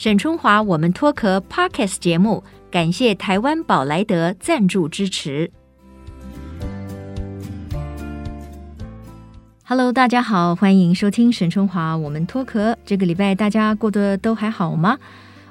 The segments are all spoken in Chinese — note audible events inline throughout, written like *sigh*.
沈春华，我们脱壳 Podcast 节目，感谢台湾宝莱德赞助支持。Hello，大家好，欢迎收听沈春华，我们脱壳。这个礼拜大家过得都还好吗？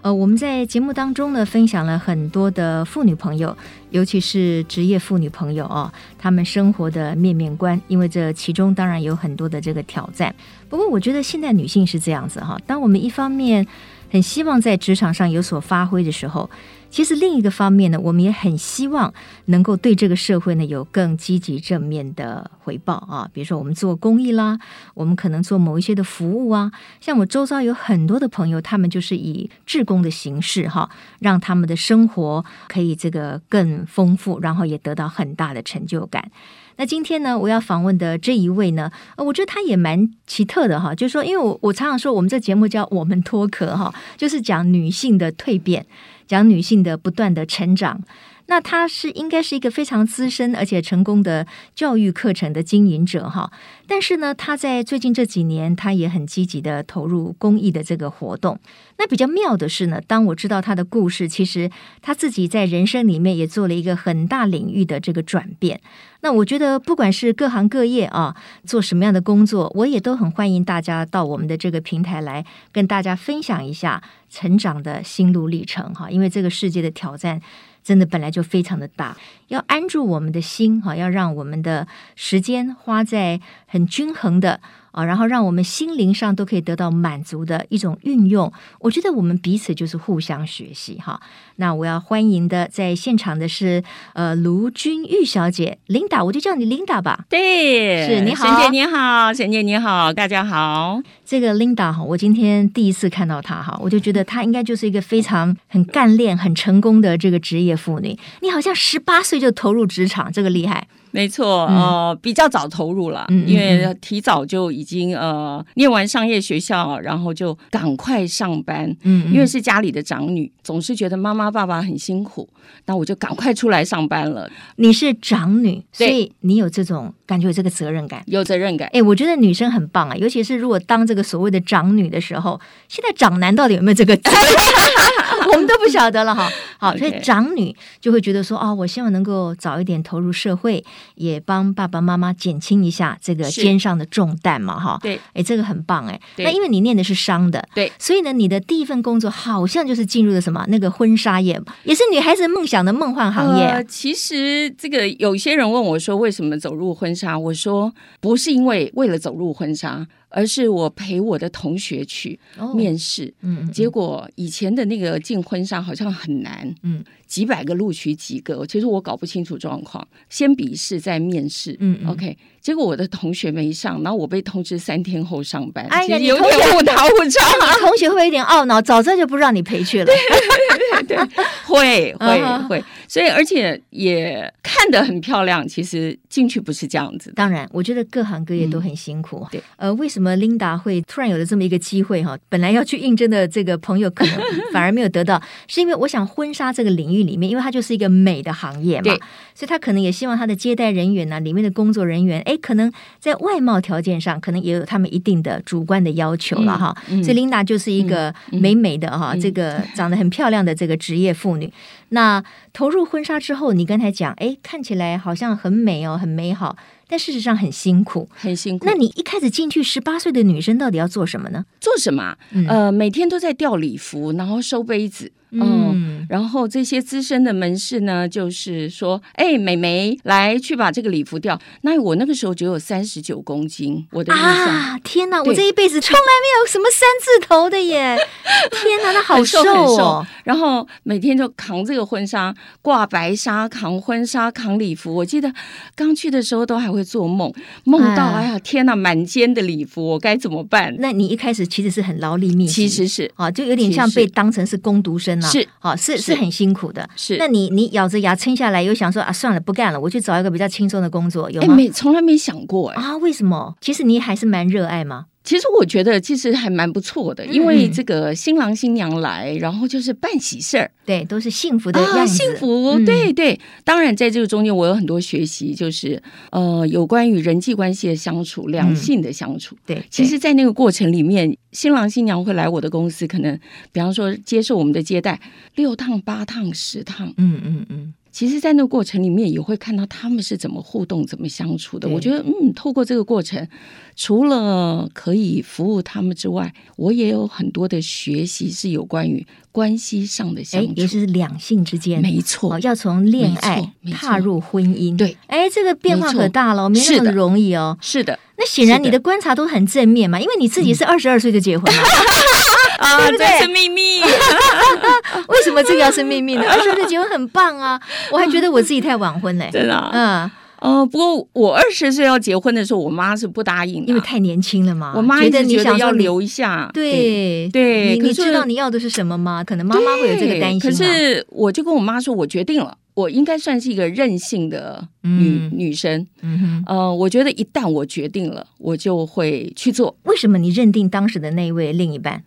呃，我们在节目当中呢，分享了很多的妇女朋友，尤其是职业妇女朋友哦，她们生活的面面观，因为这其中当然有很多的这个挑战。不过，我觉得现代女性是这样子哈，当我们一方面很希望在职场上有所发挥的时候，其实另一个方面呢，我们也很希望能够对这个社会呢有更积极正面的回报啊。比如说，我们做公益啦，我们可能做某一些的服务啊。像我周遭有很多的朋友，他们就是以志工的形式哈，让他们的生活可以这个更丰富，然后也得到很大的成就感。那今天呢，我要访问的这一位呢，我觉得他也蛮奇特的哈，就是说，因为我我常常说，我们这节目叫我们脱壳哈，就是讲女性的蜕变，讲女性的不断的成长。那他是应该是一个非常资深而且成功的教育课程的经营者哈，但是呢，他在最近这几年，他也很积极的投入公益的这个活动。那比较妙的是呢，当我知道他的故事，其实他自己在人生里面也做了一个很大领域的这个转变。那我觉得，不管是各行各业啊，做什么样的工作，我也都很欢迎大家到我们的这个平台来跟大家分享一下成长的心路历程哈，因为这个世界的挑战。真的本来就非常的大，要安住我们的心哈，要让我们的时间花在很均衡的。啊，然后让我们心灵上都可以得到满足的一种运用，我觉得我们彼此就是互相学习哈。那我要欢迎的在现场的是呃卢君玉小姐，Linda，我就叫你 Linda 吧。对，是你好，沈姐你好，沈姐你好，大家好。这个 Linda 哈，我今天第一次看到她哈，我就觉得她应该就是一个非常很干练、很成功的这个职业妇女。你好像十八岁就投入职场，这个厉害。没错，呃，比较早投入了，嗯、因为提早就已经呃念完商业学校，然后就赶快上班。嗯，因为是家里的长女，总是觉得妈妈爸爸很辛苦，那我就赶快出来上班了。你是长女，所以你有这种感觉，有这个责任感，有责任感。哎，我觉得女生很棒啊，尤其是如果当这个所谓的长女的时候，现在长男到底有没有这个？*laughs* 我们都不晓得了哈。*laughs* 好，所以长女就会觉得说啊、哦，我希望能够早一点投入社会，也帮爸爸妈妈减轻一下这个肩上的重担嘛哈。对，哎，这个很棒哎。那因为你念的是商的，对，所以呢，你的第一份工作好像就是进入了什么那个婚纱业，也是女孩子梦想的梦幻行业、啊呃。其实这个有些人问我说，为什么走入婚纱？我说不是因为为了走入婚纱。而是我陪我的同学去面试，嗯，嗯，结果以前的那个进婚纱好像很难，嗯，几百个录取几个，其实我搞不清楚状况，先笔试再面试，嗯，嗯，OK。结果我的同学没上，然后我被通知三天后上班。哎呀，有点误打误撞。你同学会有点懊恼，早知道就不让你陪去了。对 *laughs* 对对，会会会。所以而且也看得很漂亮，其实进去不是这样子。当然，我觉得各行各业都很辛苦。嗯、对，呃，为什么 Linda 会突然有了这么一个机会？哈，本来要去应征的这个朋友，可能 *laughs* 反而没有得到，是因为我想婚纱这个领域里面，因为它就是一个美的行业嘛，对所以他可能也希望他的接待人员呢、啊，里面的工作人员，哎。可能在外貌条件上，可能也有他们一定的主观的要求了哈。嗯嗯、所以琳达就是一个美美的哈，这个长得很漂亮的这个职业妇女。嗯、那投入婚纱之后，你刚才讲，哎，看起来好像很美哦，很美好，但事实上很辛苦，很辛苦。那你一开始进去，十八岁的女生到底要做什么呢？做什么？嗯、呃，每天都在吊礼服，然后收杯子。嗯，然后这些资深的门市呢，就是说，哎，美眉来去把这个礼服掉。那我那个时候只有三十九公斤，我的啊，天哪，我这一辈子从来没有什么三字头的耶！天哪，那好瘦哦。*laughs* 很瘦，然后每天就扛这个婚纱，挂白纱，扛婚纱，扛礼服。我记得刚去的时候都还会做梦，梦到哎呀，天哪，满肩的礼服，我该怎么办？那你一开始其实是很劳力密集，其实是啊，就有点像被当成是工读生。是，好，是是很辛苦的。是，那你你咬着牙撑下来，又想说啊，算了，不干了，我去找一个比较轻松的工作，有吗？没，从来没想过哎。啊，为什么？其实你还是蛮热爱吗？其实我觉得其实还蛮不错的，因为这个新郎新娘来，然后就是办喜事儿，对，都是幸福的样子，啊、幸福，对对。当然，在这个中间，我有很多学习，就是呃，有关于人际关系的相处，两性的相处。对，其实，在那个过程里面，新郎新娘会来我的公司，可能比方说接受我们的接待六趟、八趟、十趟，嗯嗯嗯。其实，在那个过程里面，也会看到他们是怎么互动、怎么相处的。我觉得，嗯，透过这个过程，除了可以服务他们之外，我也有很多的学习是有关于关系上的相处，也就是两性之间，没错，要从恋爱踏入婚姻。对，哎，这个变化可大了，没那么容易哦。是的，那显然你的观察都很正面嘛，因为你自己是二十二岁就结婚了。*laughs* 啊，这是秘密。*laughs* 为什么这个要是秘密呢？二十岁结婚很棒啊，我还觉得我自己太晚婚嘞。*laughs* 真的，嗯，哦，不过我二十岁要结婚的时候，我妈是不答应的，因为太年轻了嘛。我妈觉得你想要留一下，对对。你知道你要的是什么吗？可能妈妈会有这个担心。可是我就跟我妈说，我决定了，我应该算是一个任性的女女生。嗯哼，呃，我觉得一旦我决定了，我就会去做。为什么你认定当时的那一位另一半？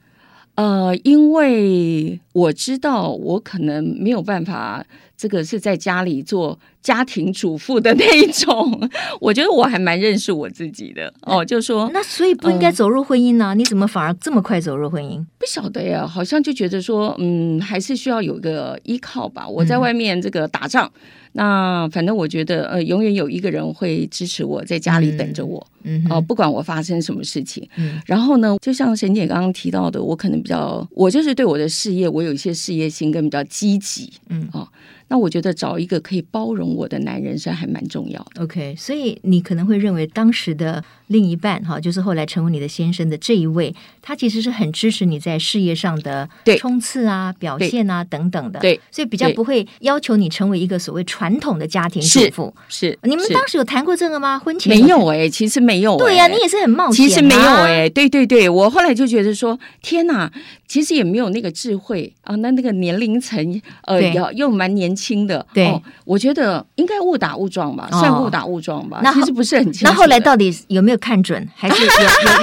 呃，因为我知道我可能没有办法，这个是在家里做家庭主妇的那一种。我觉得我还蛮认识我自己的哦，就说那所以不应该走入婚姻呢？呃，你怎么反而这么快走入婚姻？不晓得呀，好像就觉得说，嗯，还是需要有一个依靠吧。我在外面这个打仗。嗯那反正我觉得，呃，永远有一个人会支持我，在家里等着我，嗯，哦、呃，不管我发生什么事情，嗯，然后呢，就像沈姐刚刚提到的，我可能比较，我就是对我的事业，我有一些事业心跟比较积极，嗯，哦。那我觉得找一个可以包容我的男人是还蛮重要的。OK，所以你可能会认为当时的另一半哈，就是后来成为你的先生的这一位，他其实是很支持你在事业上的冲刺啊、表现啊等等的。对，所以比较不会要求你成为一个所谓传统的家庭主妇。是，你们当时有谈过这个吗？婚前没有哎、欸，其实没有、欸。对呀、啊，你也是很冒险、啊。其实没有哎、欸，对对对，我后来就觉得说，天哪，其实也没有那个智慧啊，那那个年龄层呃，又又蛮年轻的。对。哦我觉得应该误打误撞吧，算误打误撞吧。那其实不是很清楚。那后来到底有没有看准，还是有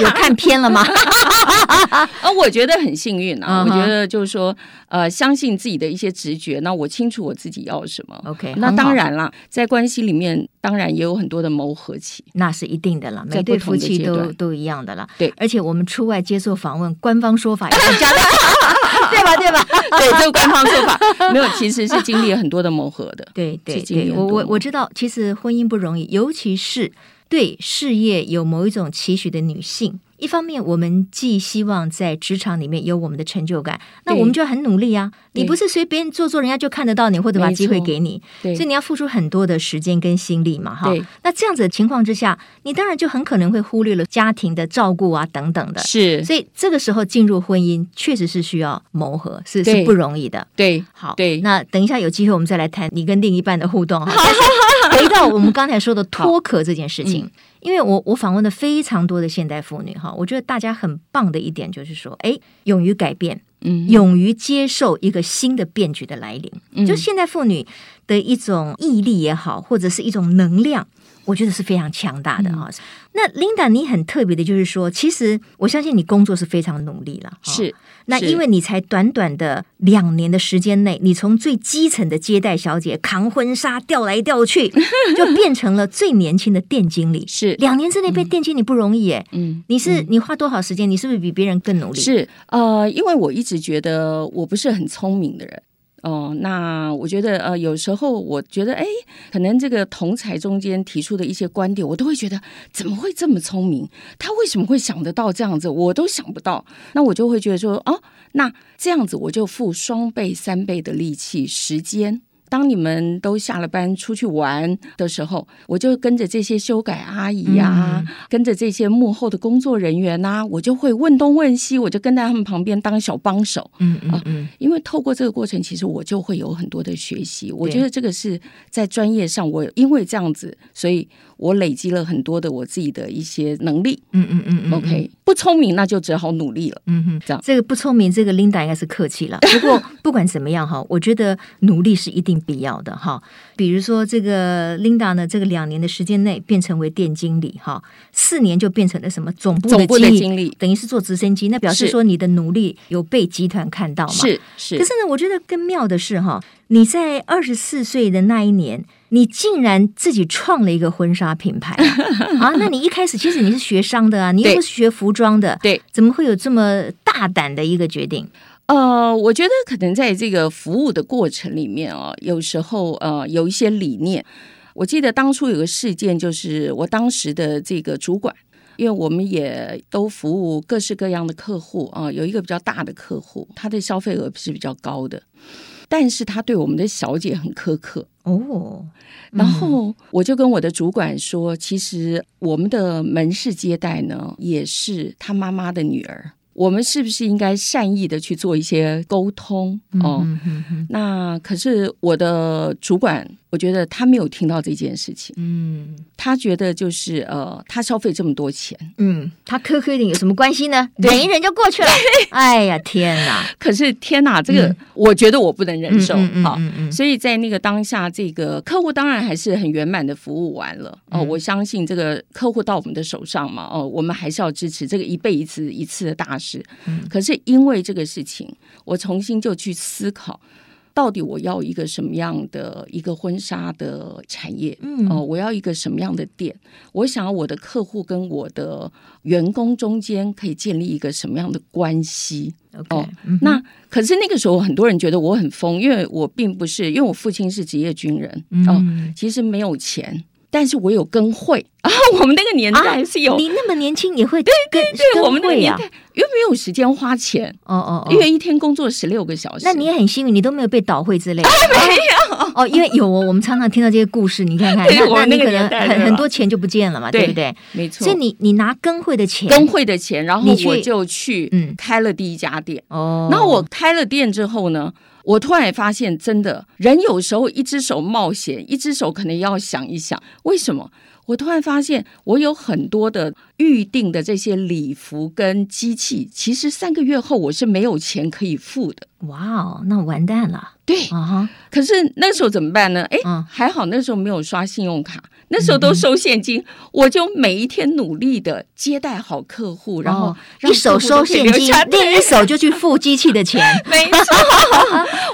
有有看偏了吗？*laughs* *laughs* 啊，我觉得很幸运啊。我觉得就是说，呃，相信自己的一些直觉。那我清楚我自己要什么。OK，那当然了，在关系里面，当然也有很多的磨合期，那是一定的了。每对夫妻都都一样的了。对，而且我们出外接受访问，官方说法也是这样的，*laughs* 对吧？对吧？对，这个官方说法 *laughs* 没有，其实是经历了很多的磨合的。对。对对，我我我知道，其实婚姻不容易，尤其是对事业有某一种期许的女性。一方面，我们既希望在职场里面有我们的成就感，那我们就很努力啊！你不是随便做做，人家就看得到你，或者把机会给你，所以你要付出很多的时间跟心力嘛，哈。那这样子的情况之下，你当然就很可能会忽略了家庭的照顾啊等等的。是，所以这个时候进入婚姻，确实是需要磨合，是是不容易的。对，好，对。那等一下有机会我们再来谈你跟另一半的互动哈。*laughs* *laughs* *laughs* 回到我们刚才说的 *laughs* 脱壳这件事情。因为我我访问了非常多的现代妇女哈，我觉得大家很棒的一点就是说，哎，勇于改变，嗯，勇于接受一个新的变局的来临，嗯，就现代妇女的一种毅力也好，或者是一种能量，我觉得是非常强大的哈。嗯，那 Linda，你很特别的就是说，其实我相信你工作是非常努力了，是。那因为你才短短的两年的时间内，你从最基层的接待小姐扛婚纱调来调去，就变成了最年轻的店经理。*laughs* 是两年之内被店经理不容易耶。嗯，你是你花多少时间？你是不是比别人更努力？是呃，因为我一直觉得我不是很聪明的人。哦，那我觉得呃，有时候我觉得，哎，可能这个同才中间提出的一些观点，我都会觉得怎么会这么聪明？他为什么会想得到这样子？我都想不到。那我就会觉得说，哦，那这样子我就付双倍、三倍的力气、时间。当你们都下了班出去玩的时候，我就跟着这些修改阿姨呀、啊，嗯、跟着这些幕后的工作人员呐、啊，我就会问东问西，我就跟在他们旁边当小帮手。嗯嗯嗯、啊，因为透过这个过程，其实我就会有很多的学习。我觉得这个是在专业上，我因为这样子，所以我累积了很多的我自己的一些能力。嗯嗯嗯，嗯，OK。不聪明，那就只好努力了。嗯哼，这样这个不聪明，这个 Linda 应该是客气了。不过 *laughs* 不管怎么样哈，我觉得努力是一定必要的哈。比如说这个 Linda 呢，这个两年的时间内变成为店经理哈，四年就变成了什么总部的经理，经理等于是做直升机，那表示说你的努力有被集团看到嘛？是是。可是呢，我觉得更妙的是哈，你在二十四岁的那一年。你竟然自己创了一个婚纱品牌啊，*laughs* 啊？那你一开始其实你是学商的啊，你又不是学服装的，对，怎么会有这么大胆的一个决定？呃，我觉得可能在这个服务的过程里面啊，有时候呃有一些理念。我记得当初有个事件，就是我当时的这个主管，因为我们也都服务各式各样的客户啊，有一个比较大的客户，他的消费额是比较高的。但是他对我们的小姐很苛刻哦，然后我就跟我的主管说，其实我们的门市接待呢，也是他妈妈的女儿。我们是不是应该善意的去做一些沟通？哦，嗯、哼哼，那可是我的主管，我觉得他没有听到这件事情。嗯，他觉得就是呃，他消费这么多钱，嗯，他苛刻一点有什么关系呢？忍一忍就过去了。*laughs* 哎呀，天哪！可是天哪，这个、嗯、我觉得我不能忍受。好，所以在那个当下，这个客户当然还是很圆满的服务完了。哦，我相信这个客户到我们的手上嘛，哦，我们还是要支持这个一辈子一次的大事。可是因为这个事情，我重新就去思考，到底我要一个什么样的一个婚纱的产业？嗯，哦，我要一个什么样的店？我想要我的客户跟我的员工中间可以建立一个什么样的关系？Okay, 哦，嗯、那可是那个时候很多人觉得我很疯，因为我并不是，因为我父亲是职业军人，哦，其实没有钱。但是我有 *laughs* 跟会啊，我们那个年代是有。啊、你那么年轻也会跟对对对，我们那个年代又没有时间花钱哦哦，因为一天工作十六个小时。那你也很幸运，你都没有被倒会之类的。*laughs* 啊、没有哦，因为有哦，我们常常听到这些故事，你看看，*laughs* 那那你可能很很多钱就不见了嘛，对不对？没错。所以你你拿跟会的钱，跟会的钱，然后我就去嗯开了第一家店哦。然后我开了店之后呢？我突然发现，真的人有时候一只手冒险，一只手可能要想一想，为什么？我突然发现，我有很多的预定的这些礼服跟机器，其实三个月后我是没有钱可以付的。哇哦，那完蛋了。对啊，可是那时候怎么办呢？哎，还好那时候没有刷信用卡。那时候都收现金，嗯、我就每一天努力的接待好客户，然后一手收现金，另一手就去付机器的钱。*laughs* 没错，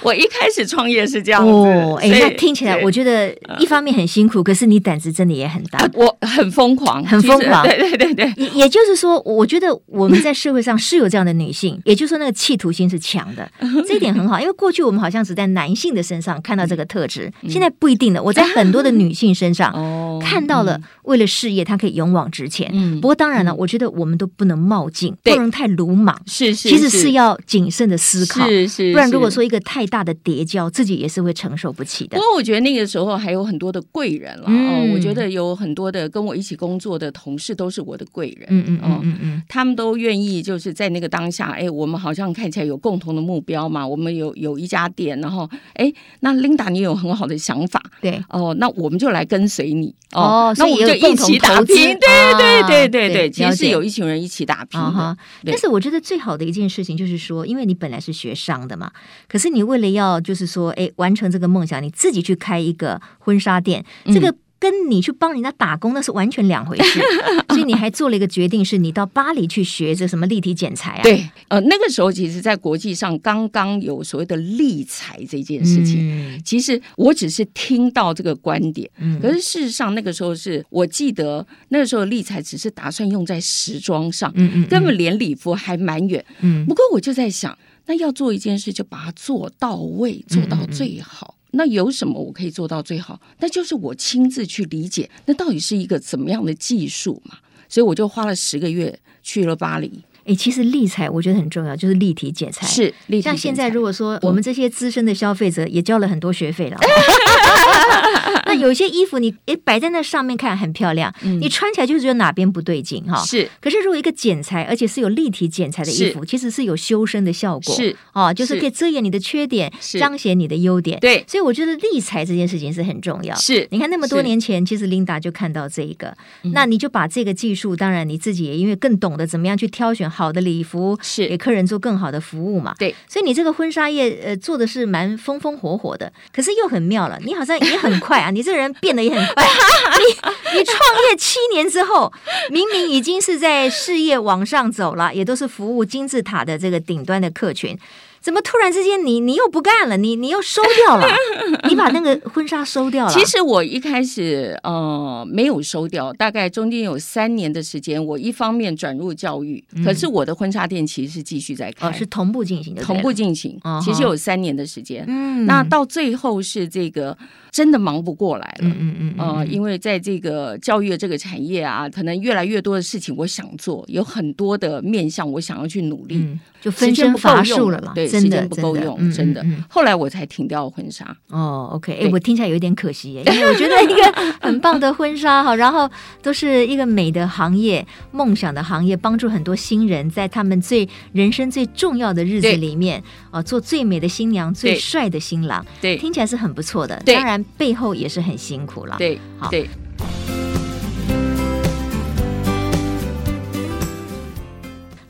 我一开始创业是这样子。哦，哎，那听起来我觉得一方面很辛苦，可是你胆子真的也很大。我很疯狂，很疯狂。对对对对，也也就是说，我觉得我们在社会上是有这样的女性，也就是说那个企图心是强的，*laughs* *laughs* 这一点很好。因为过去我们好像只在男性的身上看到这个特质，现在不一定的。我在很多的女性身上。*laughs* 哦。看到了，为了事业，她可以勇往直前。嗯，不过当然了，我觉得我们都不能冒进，不能太鲁莽。是是，其实是要谨慎的思考。是是，不然如果说一个太大的叠交，自己也是会承受不起的。不过我觉得那个时候还有很多的贵人了。哦，我觉得有很多的跟我一起工作的同事都是我的贵人。嗯嗯嗯嗯嗯，他们都愿意就是在那个当下，哎，我们好像看起来有共同的目标嘛。我们有有一家店，然后哎，那 Linda 你有很好的想法，对哦，那我们就来跟随你。哦，那我们就一起打拼，对对对对对，其实是有一群人一起打拼的。但是我觉得最好的一件事情就是说，因为你本来是学商的嘛，可是你为了要就是说，哎，完成这个梦想，你自己去开一个婚纱店，这个。跟你去帮人家打工那是完全两回事，*laughs* 所以你还做了一个决定，是你到巴黎去学这什么立体剪裁啊？对，呃，那个时候其实，在国际上刚刚有所谓的立裁这件事情，嗯、其实我只是听到这个观点，嗯、可是事实上那个时候是我记得那个时候立裁只是打算用在时装上，嗯嗯，根本连礼服还蛮远，嗯，不过我就在想，那要做一件事，就把它做到位，做到最好。嗯。嗯那有什么我可以做到最好？那就是我亲自去理解，那到底是一个怎么样的技术嘛？所以我就花了十个月去了巴黎。诶，其实立裁我觉得很重要，就是立体剪裁。是，立体。像现在如果说我们这些资深的消费者也交了很多学费了。*laughs* 那有些衣服你诶摆在那上面看很漂亮，嗯、你穿起来就是觉得哪边不对劲哈。是，可是如果一个剪裁，而且是有立体剪裁的衣服，其实是有修身的效果。是。哦，就是可以遮掩你的缺点，彰显你的优点。对，所以我觉得立裁这件事情是很重要。是，你看那么多年前，其实 Linda 就看到这一个，那你就把这个技术，当然你自己也因为更懂得怎么样去挑选好的礼服，是。给客人做更好的服务嘛。对，所以你这个婚纱业呃做的是蛮风风火火的，可是又很妙了，你好像也很快啊，*laughs* 你这个人变得也很快。*laughs* 你你创业七年之后，明明已经是在事业往上走了，也都是服务金字塔的这个顶端的客群。怎么突然之间你你又不干了？你你又收掉了？*laughs* 你把那个婚纱收掉了？其实我一开始呃没有收掉，大概中间有三年的时间，我一方面转入教育，嗯、可是我的婚纱店其实是继续在开，哦、是同步进行的，同步进行。其实有三年的时间，嗯，那到最后是这个真的忙不过来了，嗯嗯嗯，呃，因为在这个教育的这个产业啊，可能越来越多的事情我想做，有很多的面向我想要去努力，嗯、就分身乏术了嘛，对。时间不够用，真的。后来我才停掉婚纱。哦，OK，哎，我听起来有点可惜耶，因为我觉得一个很棒的婚纱哈，然后都是一个美的行业、梦想的行业，帮助很多新人在他们最人生最重要的日子里面啊，做最美的新娘、最帅的新郎。对，听起来是很不错的。当然背后也是很辛苦了。对，好。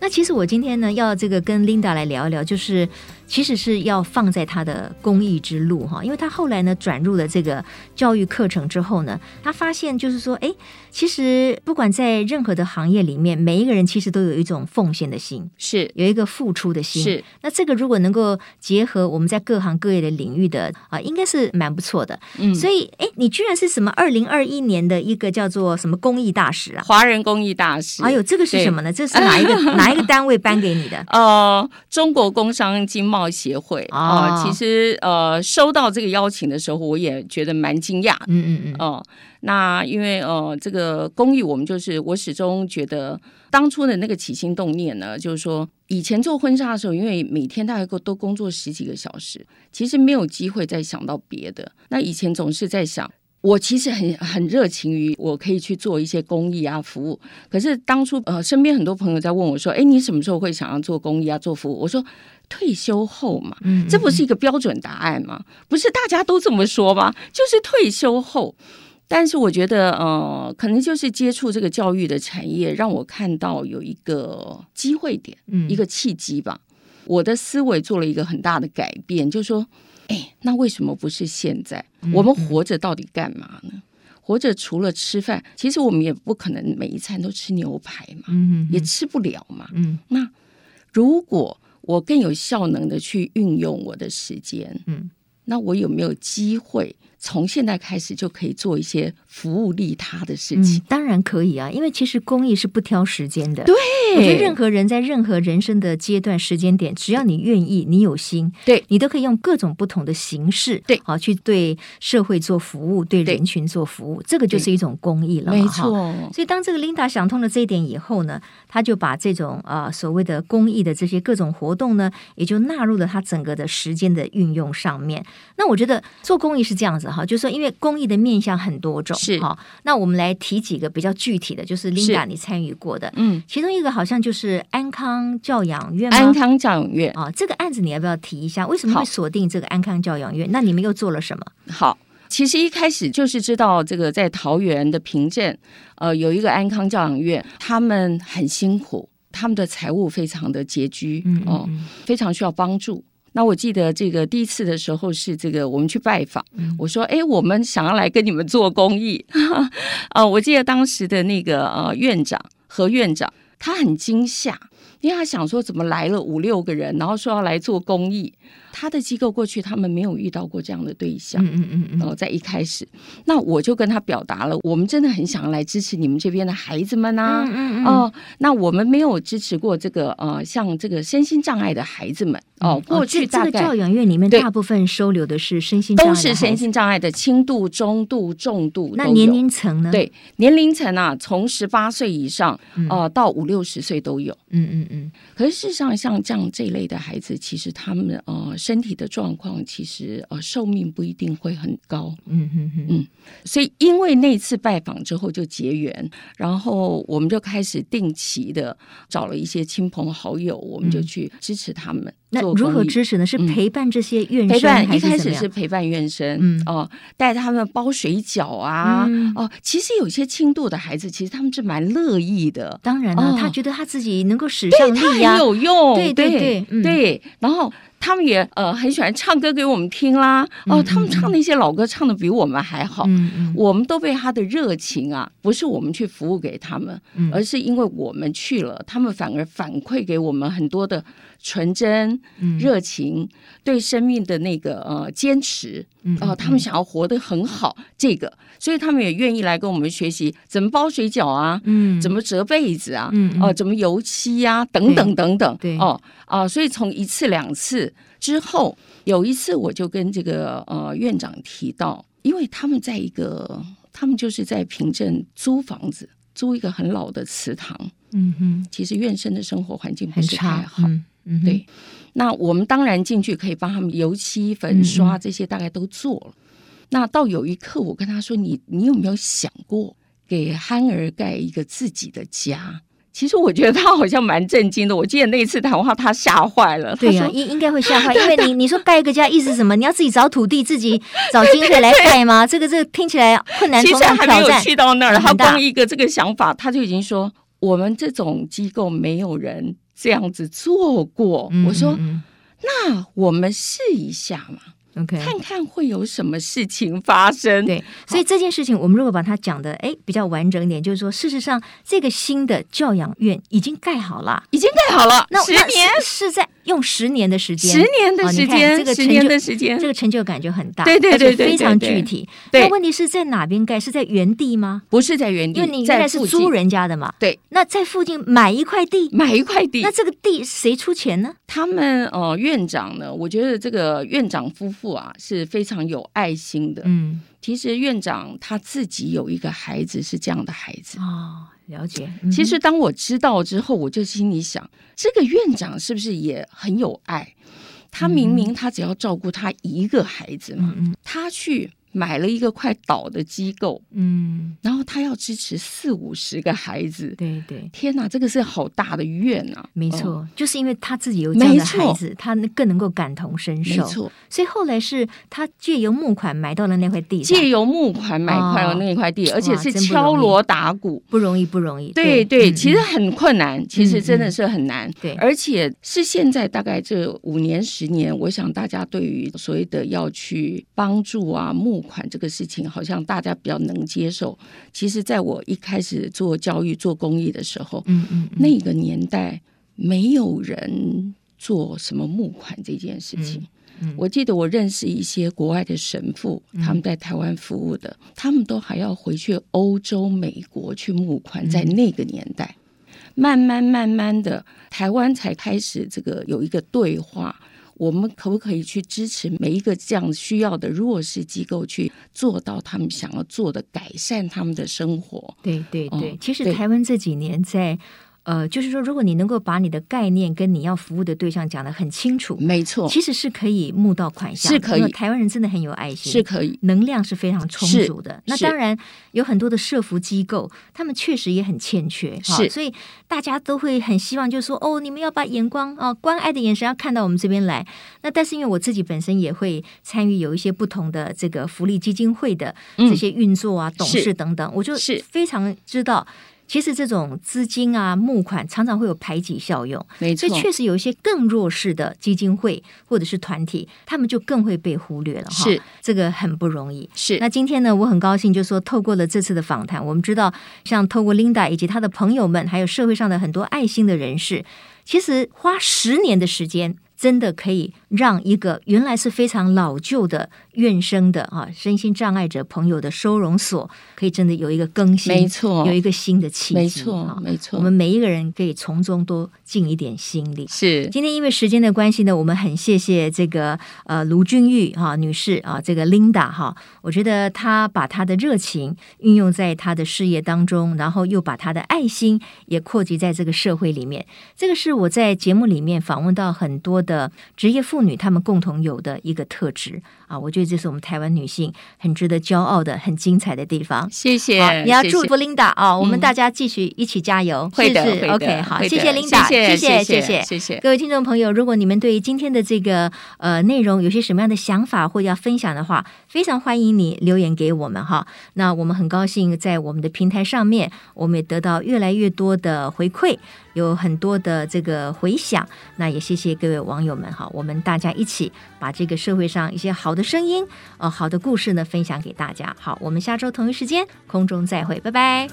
那其实我今天呢，要这个跟 Linda 来聊一聊，就是。其实是要放在他的公益之路哈，因为他后来呢转入了这个教育课程之后呢，他发现就是说，哎，其实不管在任何的行业里面，每一个人其实都有一种奉献的心，是有一个付出的心。是那这个如果能够结合我们在各行各业的领域的啊，应该是蛮不错的。嗯，所以哎，你居然是什么二零二一年的一个叫做什么公益大使啊？华人公益大使。哎呦，这个是什么呢？这是哪一个 *laughs* 哪一个单位颁给你的？呃，中国工商经贸协会啊，其实呃，收到这个邀请的时候，我也觉得蛮惊讶。嗯嗯嗯。哦，那因为呃，这个公益，我们就是我始终觉得当初的那个起心动念呢，就是说以前做婚纱的时候，因为每天大概都工作十几个小时，其实没有机会再想到别的。那以前总是在想，我其实很很热情于我可以去做一些公益啊服务。可是当初呃，身边很多朋友在问我说：“哎，你什么时候会想要做公益啊做服务？”我说。退休后嘛，这不是一个标准答案吗？不是大家都这么说吗？就是退休后。但是我觉得，呃，可能就是接触这个教育的产业，让我看到有一个机会点，一个契机吧。我的思维做了一个很大的改变，就是说，哎，那为什么不是现在？我们活着到底干嘛呢？活着除了吃饭，其实我们也不可能每一餐都吃牛排嘛，也吃不了嘛。那如果我更有效能的去运用我的时间，嗯，那我有没有机会？从现在开始就可以做一些服务利他的事情，嗯，当然可以啊，因为其实公益是不挑时间的。对，我觉得任何人在任何人生的阶段、时间点，只要你愿意，你有心，对，你都可以用各种不同的形式，对，好去对社会做服务，对人群做服务，这个就是一种公益了，没错。所以当这个 Linda 想通了这一点以后呢，他就把这种啊、呃、所谓的公益的这些各种活动呢，也就纳入了他整个的时间的运用上面。那我觉得做公益是这样子。哈，就是说，因为公益的面向很多种，是哈。那我们来提几个比较具体的，就是 Linda 你参与过的，嗯，其中一个好像就是安康教养院，安康教养院啊，这个案子你要不要提一下？为什么会锁定这个安康教养院？那你们又做了什么？好，其实一开始就是知道这个在桃园的平镇，呃，有一个安康教养院，他们很辛苦，他们的财务非常的拮据，嗯，嗯，哦，非常需要帮助。那我记得这个第一次的时候是这个我们去拜访，我说哎，我们想要来跟你们做公益，啊，我记得当时的那个呃院长何院长，他很惊吓，因为他想说怎么来了五六个人，然后说要来做公益。他的机构过去他们没有遇到过这样的对象，嗯嗯嗯，然后在一开始，那我就跟他表达了，我们真的很想要来支持你们这边的孩子们呐，嗯嗯哦，那我们没有支持过这个呃，像这个身心障碍的孩子们哦，过去这个教养院里面大部分收留的是身心都是身心障碍的轻度、中度、重度，那年龄层呢？对，年龄层啊，从十八岁以上呃到五六十岁都有，嗯嗯嗯。可是事实上，像这样这一类的孩子，其实他们呃。身体的状况，其实呃寿命不一定会很高。嗯嗯嗯嗯，所以因为那次拜访之后就结缘，然后我们就开始定期的找了一些亲朋好友，我们就去支持他们。嗯那如何支持呢？是陪伴这些院生，陪伴一开始是陪伴院生，嗯。哦，带他们包水饺啊，哦，其实有些轻度的孩子，其实他们是蛮乐意的。当然了，他觉得他自己能够使上力呀，很有用，对对对对。然后他们也呃很喜欢唱歌给我们听啦，哦，他们唱那些老歌唱的比我们还好，我们都被他的热情啊，不是我们去服务给他们，而是因为我们去了，他们反而反馈给我们很多的。纯真、热情，嗯、对生命的那个呃坚持，嗯，哦，他们想要活得很好，嗯、这个，所以他们也愿意来跟我们学习怎么包水饺啊，嗯，怎么折被子啊，嗯，哦，怎么油漆呀、啊，等等等等，对，哦，啊、呃，所以从一次两次之后，有一次我就跟这个呃院长提到，因为他们在一个，他们就是在平镇租房子，租一个很老的祠堂，嗯哼，其实院生的生活环境不是太好。嗯，对，那我们当然进去可以帮他们油漆、粉刷这些，大概都做了。嗯、那到有一刻，我跟他说：“你，你有没有想过给憨儿盖一个自己的家？”其实我觉得他好像蛮震惊的。我记得那一次谈话，他吓坏了。对呀、啊，应应该会吓坏，因为你你说盖一个家，意思什么？你要自己找土地，自己 *laughs* 找经费来盖吗？这个这个听起来困难重重，其实还没有去到那儿，他光一个这个想法，他就已经说：“我们这种机构没有人。”这样子做过，我说，那我们试一下嘛。OK，看看会有什么事情发生。对，所以这件事情我们如果把它讲的哎比较完整一点，就是说，事实上这个新的教养院已经盖好了，已经盖好了。那十年是在用十年的时间，十年的时间，这个十年的时间，这个成就感就很大。对对对对，非常具体。那问题是在哪边盖？是在原地吗？不是在原地，因为你原来是租人家的嘛。对，那在附近买一块地，买一块地。那这个地谁出钱呢？他们呃院长呢？我觉得这个院长夫妇啊是非。常有爱心的，嗯，其实院长他自己有一个孩子是这样的孩子哦，了解。其实当我知道之后，我就心里想，这个院长是不是也很有爱？他明明他只要照顾他一个孩子嘛，他去。买了一个快倒的机构，嗯，然后他要支持四五十个孩子，对对，天哪，这个是好大的怨呐！没错，就是因为他自己有这样的孩子，他更能够感同身受。没错，所以后来是他借由募款买到了那块地，借由募款买到了那块地，而且是敲锣打鼓，不容易，不容易。对对，其实很困难，其实真的是很难。对，而且是现在大概这五年十年，我想大家对于所谓的要去帮助啊募。款这个事情好像大家比较能接受。其实，在我一开始做教育、做公益的时候，嗯嗯，嗯那个年代没有人做什么募款这件事情。我记得我认识一些国外的神父，他们在台湾服务的，嗯、他们都还要回去欧洲、美国去募款。在那个年代，嗯、慢慢慢慢的，台湾才开始这个有一个对话。我们可不可以去支持每一个这样需要的弱势机构，去做到他们想要做的，改善他们的生活？对对对，嗯、其实台湾这几年在。呃，就是说，如果你能够把你的概念跟你要服务的对象讲得很清楚，没错，其实是可以募到款项，是可以。台湾人真的很有爱心，是可以，能量是非常充足的。那当然有很多的社服机构，他们确实也很欠缺，是。所以大家都会很希望，就是说，哦，你们要把眼光啊、关爱的眼神要看到我们这边来。那但是因为我自己本身也会参与有一些不同的这个福利基金会的这些运作啊、董事等等，我就是非常知道。其实这种资金啊募款常常会有排挤效用，没错，所以确实有一些更弱势的基金会或者是团体，他们就更会被忽略了哈。是这个很不容易。是那今天呢，我很高兴，就说透过了这次的访谈，我们知道，像透过 Linda 以及她的朋友们，还有社会上的很多爱心的人士，其实花十年的时间。真的可以让一个原来是非常老旧的院生的啊身心障碍者朋友的收容所，可以真的有一个更新，没错，有一个新的契机，没错，没错。我们每一个人可以从中多尽一点心力。是，今天因为时间的关系呢，我们很谢谢这个呃卢俊玉哈女士啊，这个 Linda 哈，我觉得她把她的热情运用在她的事业当中，然后又把她的爱心也扩及在这个社会里面。这个是我在节目里面访问到很多的职业妇女她们共同有的一个特质啊，我觉得这是我们台湾女性很值得骄傲的、很精彩的地方。谢谢，你要祝福 Linda 啊，我们大家继续一起加油，会的，OK，好，谢谢 Linda，谢谢，谢谢，谢谢。各位听众朋友，如果你们对今天的这个呃内容有些什么样的想法或者要分享的话，非常欢迎你留言给我们哈。那我们很高兴在我们的平台上面，我们也得到越来越多的回馈。有很多的这个回响，那也谢谢各位网友们哈，我们大家一起把这个社会上一些好的声音，呃，好的故事呢分享给大家。好，我们下周同一时间空中再会，拜拜。